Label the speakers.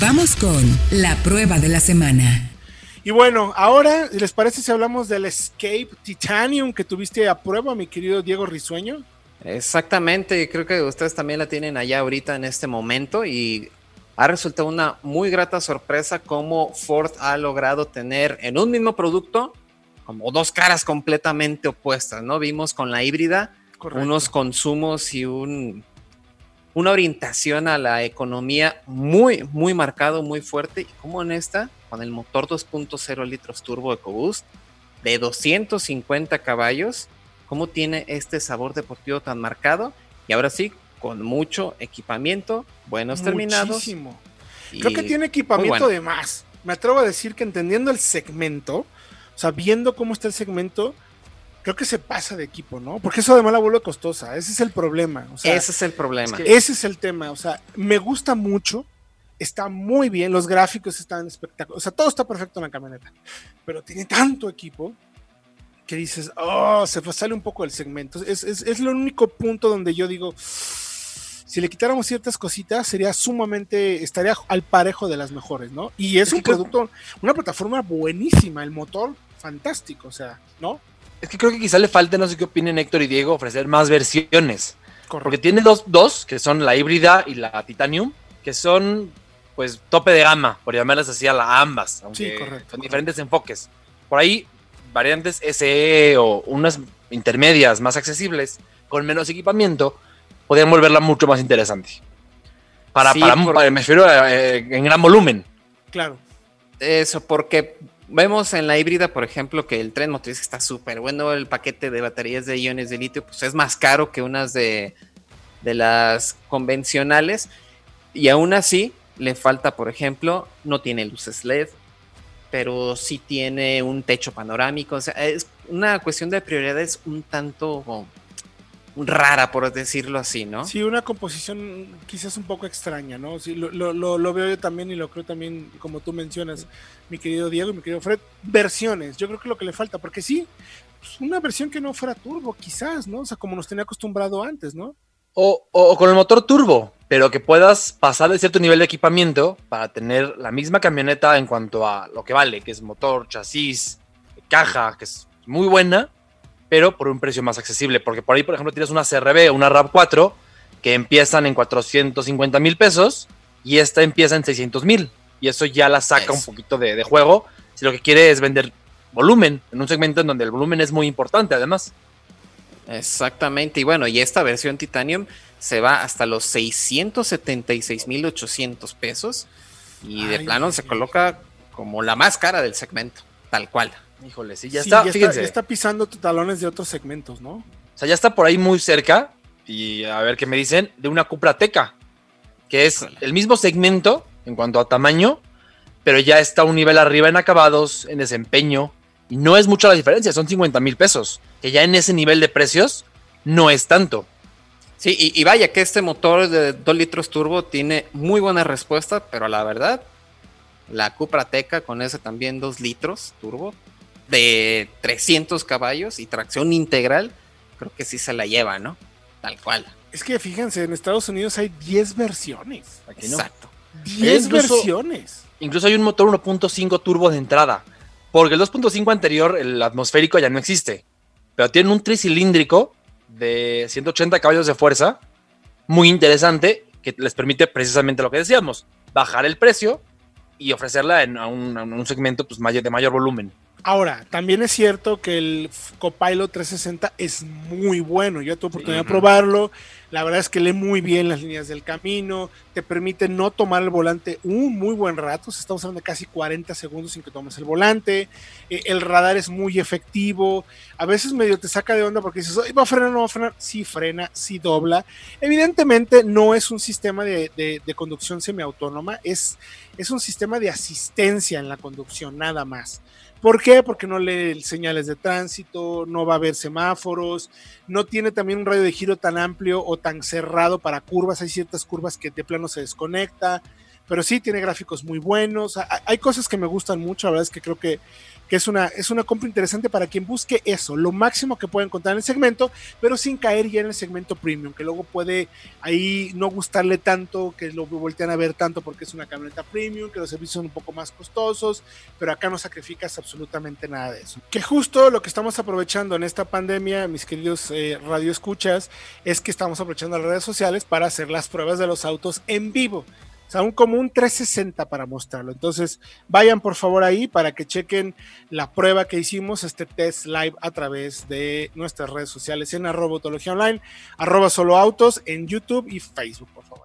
Speaker 1: Vamos con la prueba de la semana.
Speaker 2: Y bueno, ahora, ¿les parece si hablamos del Escape Titanium que tuviste a prueba, mi querido Diego Risueño?
Speaker 3: Exactamente, creo que ustedes también la tienen allá ahorita en este momento y ha resultado una muy grata sorpresa cómo Ford ha logrado tener en un mismo producto como dos caras completamente opuestas, ¿no? Vimos con la híbrida unos consumos y un, una orientación a la economía muy, muy marcado, muy fuerte, y como en esta, con el motor 2.0 litros turbo EcoBoost de 250 caballos, cómo tiene este sabor deportivo tan marcado, y ahora sí, con mucho equipamiento, buenos terminados.
Speaker 2: Creo que tiene equipamiento de más. Me atrevo a decir que entendiendo el segmento, o sea, viendo cómo está el segmento, creo que se pasa de equipo, ¿no? Porque eso además la vuelve costosa. Ese es el problema. ese
Speaker 3: es el problema.
Speaker 2: ese es el tema. O sea, me gusta mucho. Está muy bien, los gráficos están espectaculares, o sea, todo está perfecto en la camioneta, pero tiene tanto equipo que dices, oh, se sale un poco del segmento. Es, es, es el único punto donde yo digo, si le quitáramos ciertas cositas, sería sumamente, estaría al parejo de las mejores, ¿no? Y es, un producto, una plataforma buenísima, el motor fantástico, o sea, ¿no?
Speaker 4: Es que creo que quizá le falte, no sé qué opinen Héctor y Diego, ofrecer más versiones. Porque tiene dos, dos, que son la híbrida y la Titanium, que son, pues, tope de gama, por llamarlas así a la ambas, aunque son diferentes enfoques. Por ahí, variantes SE o unas intermedias más accesibles, con menos equipamiento, podrían volverla mucho más interesante. Para, para, me refiero eh, en gran volumen.
Speaker 2: Claro.
Speaker 3: Eso, porque vemos en la híbrida, por ejemplo, que el tren motriz está súper bueno, el paquete de baterías de iones de litio pues es más caro que unas de, de las convencionales y aún así le falta, por ejemplo, no tiene luces LED, pero sí tiene un techo panorámico, o sea, es una cuestión de prioridades un tanto rara, por decirlo así, ¿no?
Speaker 2: Sí, una composición quizás un poco extraña, ¿no? Sí, lo, lo, veo yo también y lo creo también, como tú mencionas, mi querido Diego y mi querido Fred, versiones. Yo creo que lo que le falta, porque sí, pues, una versión que no fuera turbo, quizás, ¿no? O sea, como nos tenía acostumbrado antes, ¿no?
Speaker 4: O, o, con el motor turbo, pero que puedas pasar de cierto nivel de equipamiento para tener la misma camioneta en cuanto a lo que vale, que es motor, chasis, caja, que es muy buena, pero por un precio más accesible. Porque por ahí, por ejemplo, tienes una CRB o una RAV4 que empiezan en 450 mil pesos y esta empieza en 600 mil. Y eso ya la saca un poquito de, juego. Si lo que quiere es vender volumen, en un segmento en donde el volumen es muy importante, además.
Speaker 3: Exactamente. Y bueno, y esta versión Titanium se va hasta los 676 mil 800 pesos. Y de plano se coloca como la más cara del segmento, tal cual.
Speaker 4: Híjole, sí, ya está, fíjense.
Speaker 2: está, pisando talones de otros segmentos, ¿no? O
Speaker 4: sea, ya está por ahí muy cerca, y a ver qué me dicen, de una Cupra Teca, que es el mismo segmento en cuanto a tamaño, pero ya está un nivel arriba en acabados, en desempeño, y no es mucha la diferencia, son 50 mil pesos, que ya en ese nivel de precios no es tanto.
Speaker 3: Sí, y, y, vaya que este motor de 2 litros turbo tiene muy buena respuesta, pero la verdad, la Cupra Teca con ese también 2 litros turbo de 300 caballos y tracción integral, creo que sí se la lleva, ¿no? Tal cual.
Speaker 2: Es que fíjense, en Estados Unidos hay 10 versiones.
Speaker 3: Exacto.
Speaker 2: 10 versiones.
Speaker 4: Incluso hay un motor 1.5 turbo de entrada. Porque el 2.5 anterior, el atmosférico, ya no existe. Pero tiene un tricilíndrico de 180 caballos de fuerza, muy interesante, que les permite precisamente lo que decíamos, bajar el precio y ofrecerla en un, un segmento pues, de mayor volumen.
Speaker 2: Ahora, también es cierto que el Copilot 360 es muy bueno. Yo tuve oportunidad de probarlo. La verdad es que lee muy bien las líneas del camino. Te permite no tomar el volante un muy buen rato. Estamos hablando de casi 40 segundos sin que tomes el volante. Eh, el radar es muy efectivo. A veces medio te saca de onda porque dices, ¿va a frenar no va a frenar? Sí frena, sí dobla. Evidentemente no es un sistema de, de conducción semiautónoma. Es, es un sistema de asistencia en la conducción, nada más. ¿Por qué? Porque no lee señales de tránsito, no va a haber semáforos, no tiene también un radio de giro tan amplio o tan cerrado para curvas. Hay ciertas curvas que de plano se desconecta. Pero sí tiene gráficos muy buenos. Hay cosas que me gustan mucho, la verdad es que creo que que es una, es una compra interesante para quien busque eso, lo máximo que puede encontrar en el segmento, pero sin caer ya en el segmento premium, que luego puede ahí no gustarle tanto, que lo voltean a ver tanto porque es una camioneta premium, que los servicios son un poco más costosos, pero acá no sacrificas absolutamente nada de eso. Que justo lo que estamos aprovechando en esta pandemia, mis queridos eh, radioescuchas, es que estamos aprovechando las redes sociales para hacer las pruebas de los autos en vivo. O sea, un común 360 para mostrarlo. Entonces, vayan por favor ahí para que chequen la prueba que hicimos, este test live a través de nuestras redes sociales en arroba online, arroba solo autos en YouTube y Facebook, por favor.